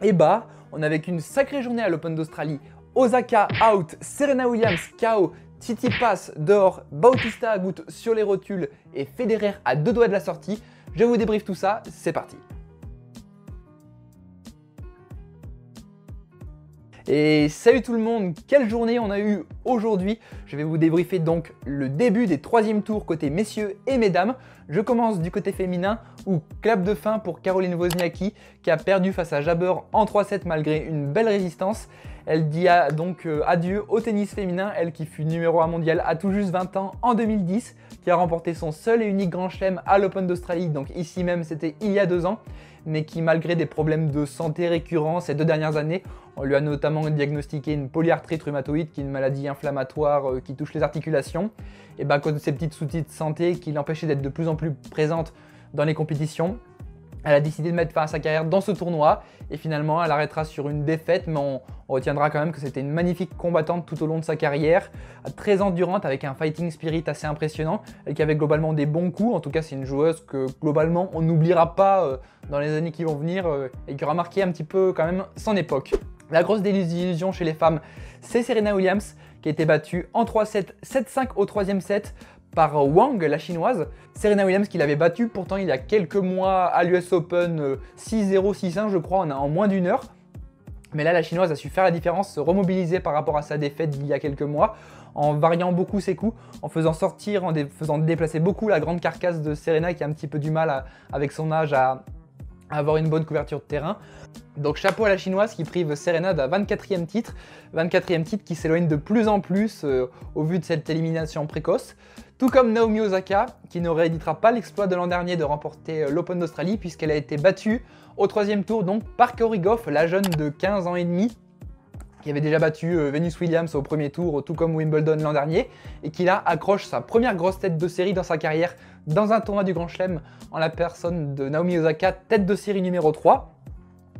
Et bah, on avait qu'une sacrée journée à l'Open d'Australie. Osaka out, Serena Williams KO, Titi Pass dehors, Bautista Agut sur les rotules et Federer à deux doigts de la sortie. Je vous débriefe tout ça, c'est parti. Et salut tout le monde, quelle journée on a eu aujourd'hui Je vais vous débriefer donc le début des troisième tours côté messieurs et mesdames. Je commence du côté féminin où clap de fin pour Caroline Wozniacki qui a perdu face à Jabber en 3-7 malgré une belle résistance. Elle dit donc euh, adieu au tennis féminin, elle qui fut numéro 1 mondial à tout juste 20 ans en 2010, qui a remporté son seul et unique grand chelem à l'Open d'Australie, donc ici même c'était il y a deux ans, mais qui malgré des problèmes de santé récurrents ces deux dernières années, on lui a notamment diagnostiqué une polyarthrite rhumatoïde, qui est une maladie inflammatoire euh, qui touche les articulations, et bah, à cause de ces petites soucis de santé qui l'empêchaient d'être de plus en plus présente dans les compétitions, elle a décidé de mettre fin à sa carrière dans ce tournoi et finalement elle arrêtera sur une défaite mais on, retiendra quand même que c'était une magnifique combattante tout au long de sa carrière, très endurante avec un fighting spirit assez impressionnant et qui avait globalement des bons coups. En tout cas c'est une joueuse que globalement on n'oubliera pas euh, dans les années qui vont venir euh, et qui aura marqué un petit peu quand même son époque. La grosse désillusion chez les femmes c'est Serena Williams qui a été battue en 3-7, 7-5 au troisième set par Wang, la chinoise. Serena Williams qui l'avait battue pourtant il y a quelques mois à l'US Open 6-0, euh, 6-1 je crois, en moins d'une heure. Mais là, la chinoise a su faire la différence, se remobiliser par rapport à sa défaite d'il y a quelques mois, en variant beaucoup ses coups, en faisant sortir, en faisant déplacer beaucoup la grande carcasse de Serena qui a un petit peu du mal avec son âge à, avoir une bonne couverture de terrain. Donc chapeau à la chinoise qui prive Serena d'un 24e titre, 24e titre qui s'éloigne de plus en plus euh, au vu de cette élimination précoce. Tout comme Naomi Osaka qui ne rééditera pas l'exploit de l'an dernier de remporter euh, l'Open d'Australie puisqu'elle a été battue au troisième tour donc par Cory Goff, la jeune de 15 ans et demi qui avait déjà battu euh, Venus Williams au premier tour, tout comme Wimbledon l'an dernier, et qui là accroche sa première grosse tête de série dans sa carrière dans un tournoi du Grand Chelem en la personne de Naomi Osaka, tête de série numéro 3.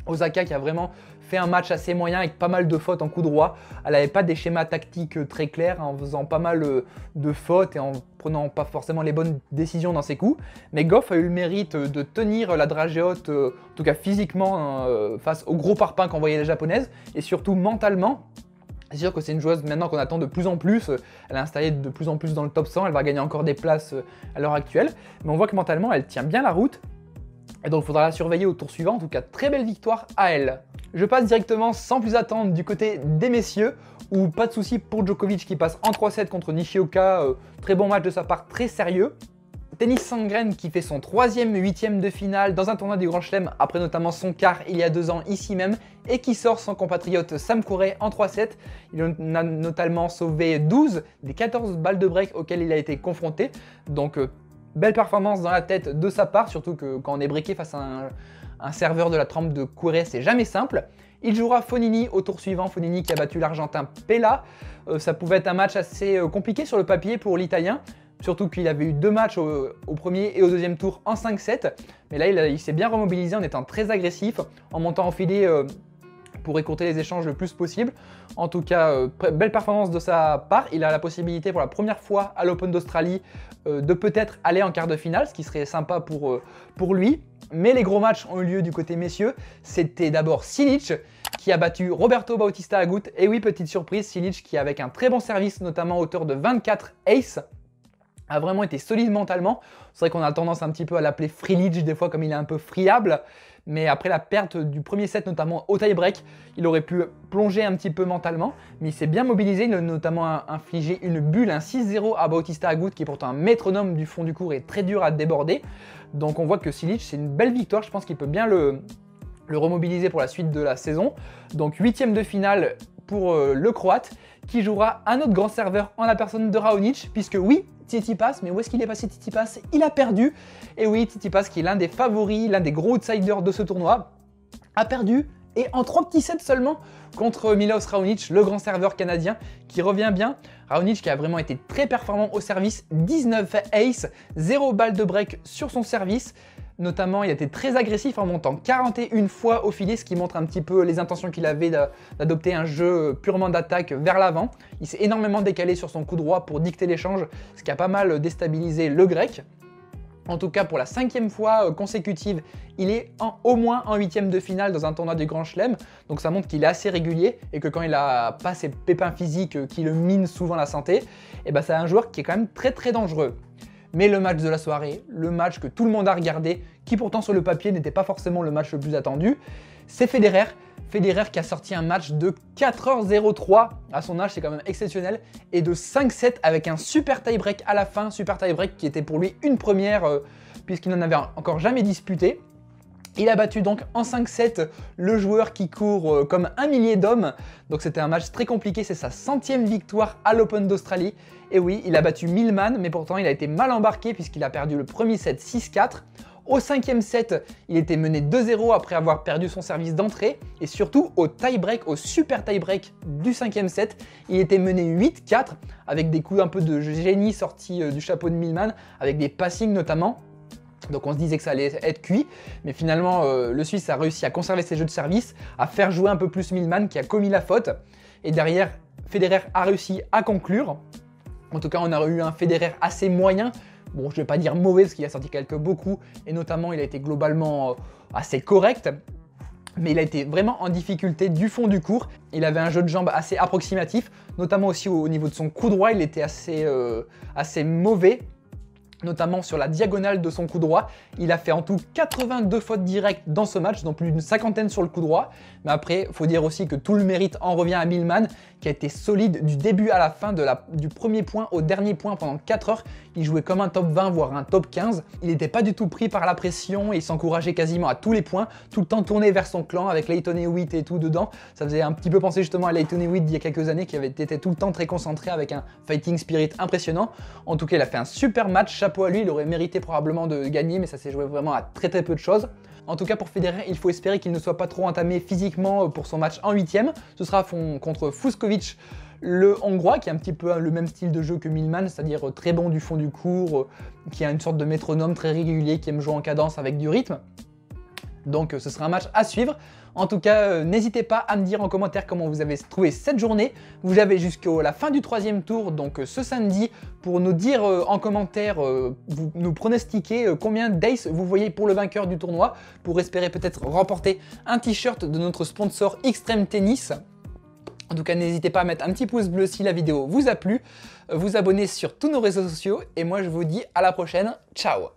Osaka qui a vraiment fait un match assez moyen avec pas mal de fautes en coup droit. Elle n'avait pas des schémas tactiques euh, très clairs en faisant pas mal euh, de fautes et en prenant pas forcément les bonnes décisions dans ses coups. Mais Goff a eu le mérite euh, de tenir la dragée haute, en tout cas physiquement, hein, face aux gros parpaings qu'envoyaient les japonaises et surtout mentalement. C'est sûr que c'est une joueuse maintenant qu'on attend de plus en plus. Elle est installée de plus en plus dans le top 100. Elle va gagner encore des places à l'heure actuelle. Mais on voit que mentalement, elle tient bien la route. Et donc il faudra la surveiller au tour suivant. En tout cas, très belle victoire à elle. Je passe directement sans plus attendre du côté des messieurs, où pas de souci pour Djokovic qui passe en 3-7 contre Nishioka. Euh, très bon match de sa part, très sérieux. Tennis Sandgren qui fait son troisième huitième de finale dans un tournoi du Grand Chelem après notamment son quart il y a deux ans ici même et qui sort son compatriote Sam Corey en 3-7. Il a notamment sauvé 12 des 14 balles de break auxquelles il a été confronté. Donc euh, belle performance dans la tête de sa part, surtout que quand on est breaké face à un, serveur de la trempe de Courret, c'est jamais simple. Il jouera Fonini au tour suivant, Fonini qui a battu l'Argentin Pella. Euh, ça pouvait être un match assez euh, compliqué sur le papier pour l'Italien, surtout qu'il avait eu deux matchs au, premier et au deuxième tour en 5-7. Mais là, il, s'est bien remobilisé en étant très agressif, en montant en filet euh, pour écourter les échanges le plus possible. En tout cas, belle performance de sa part. Il a la possibilité pour la première fois à l'Open d'Australie euh, de peut-être aller en quart de finale, ce qui serait sympa pour, euh, pour lui. Mais les gros matchs ont eu lieu du côté messieurs. C'était d'abord Silic qui a battu Roberto Bautista Agut. Et oui, petite surprise, Silic qui avec un très bon service, notamment à hauteur de 24 ace, a vraiment été solide mentalement. C'est vrai qu'on a tendance un petit peu à l'appeler Freelich des fois comme il est un peu friable mais après la perte du premier set, notamment au tie-break, il aurait pu plonger un petit peu mentalement, mais il s'est bien mobilisé, il a notamment infligé une bulle, un 6-0 à Bautista Agut, qui est pourtant un métronome du fond du cours et très dur à déborder. Donc on voit que Silic, c'est une belle victoire, je pense qu'il peut bien le, le remobiliser pour la suite de la saison. Donc huitième de finale pour euh, le Croate, qui jouera un autre grand serveur en la personne de Raonic, puisque oui, Titi Pass, mais où est-ce qu'il est passé Titi Pass Il a perdu. Et oui, Titi Pass, qui est l'un des favoris, l'un des gros outsiders de ce tournoi, a perdu et en 3 petits sets seulement contre Milos Raonic, le grand serveur canadien qui revient bien. Raonic qui a vraiment été très performant au service, 19 ace, 0 balle de break sur son service. Notamment, il a été très agressif en montant 41 fois au filet, ce qui montre un petit peu les intentions qu'il avait d'adopter un jeu purement d'attaque vers l'avant. Il s'est énormément décalé sur son coup droit pour dicter l'échange, ce qui a pas mal déstabilisé le grec. En tout cas, pour la cinquième fois euh, consécutive, il est au moins en huitième de finale dans un tournoi du Grand Chelem. Donc ça montre qu'il est assez régulier et que quand il a pas ses pépins physiques euh, qui le minent souvent la santé, eh ben c'est un joueur qui est quand même très très dangereux. Mais le match de la soirée, le match que tout le monde a regardé, qui pourtant sur le papier n'était pas forcément le match le plus attendu, c'est Federer. Federer qui a sorti un match de 4h03 à son âge, c'est quand même exceptionnel, et de 5-7 avec un super tie-break à la fin, super tie-break qui était pour lui une première euh, puisqu'il n'en avait encore jamais disputé. Il a battu donc en 5-7 le joueur qui court euh, comme un millier d'hommes. Donc c'était un match très compliqué, c'est sa centième victoire à l'Open d'Australie. Et oui, il a battu Millman, mais pourtant il a été mal embarqué puisqu'il a perdu le premier set 6-4. Au cinquième set, il était mené 2-0 après avoir perdu son service d'entrée. Et surtout, au tie-break, au super tie-break du cinquième set, il était mené 8-4 avec des coups un peu de génie sortis euh, du chapeau de Millman, avec des passings notamment. Donc on se disait que ça allait être cuit, mais finalement euh, le Suisse a réussi à conserver ses jeux de service, à faire jouer un peu plus Millman qui a commis la faute. Et derrière, Federer a réussi à conclure. En tout cas, on a eu un Federer assez moyen, Bon, je vais pas dire mauvais parce qu'il a sorti quelques beaucoup et notamment il a été globalement euh, assez correct. Mais il a été vraiment en difficulté du fond du cours. Il avait un jeu de jambes assez approximatif, notamment aussi au niveau de son coup droit, il était assez, euh, assez mauvais notamment sur la diagonale de son coup droit. Il a fait en tout 82 fautes directes dans ce match, dont plus d'une cinquantaine sur le coup droit. Mais après, il faut dire aussi que tout le mérite en revient à Millman, qui a été solide du début à la fin, de la, du premier point au dernier point pendant 4 heures. Il jouait comme un top 20, voire un top 15. Il n'était pas du tout pris par la pression et il s'encourageait quasiment à tous les points, tout le temps tourné vers son clan avec Leighton Hewitt et tout dedans. Ça faisait un petit peu penser justement à Leighton Hewitt d'il y a quelques années, qui avait été tout le temps très concentré avec un fighting spirit impressionnant. En tout cas, il a fait un super match à lui, il aurait mérité probablement de gagner, mais ça s'est joué vraiment à très très peu de choses. En tout cas, pour Federer, il faut espérer qu'il ne soit pas trop entamé physiquement pour son match en huitième. Ce sera contre Fuskovic, le Hongrois, qui a un petit peu le même style de jeu que Milman, c'est-à-dire très bon du fond du cours, qui a une sorte de métronome très régulier, qui aime jouer en cadence avec du rythme. Donc ce sera un match à suivre. En tout cas, euh, n'hésitez pas à me dire en commentaire comment vous avez trouvé cette journée. Vous avez jusqu'à la fin du troisième tour, donc euh, ce samedi, pour nous dire euh, en commentaire, vous nous pronostiquer combien d'ace vous voyez pour le vainqueur du tournoi, pour espérer peut-être remporter un t-shirt de notre sponsor Extreme Tennis. En tout cas, n'hésitez pas à mettre un petit pouce bleu si la vidéo vous a plu, vous abonner sur tous nos réseaux sociaux, et moi je vous dis à la prochaine, ciao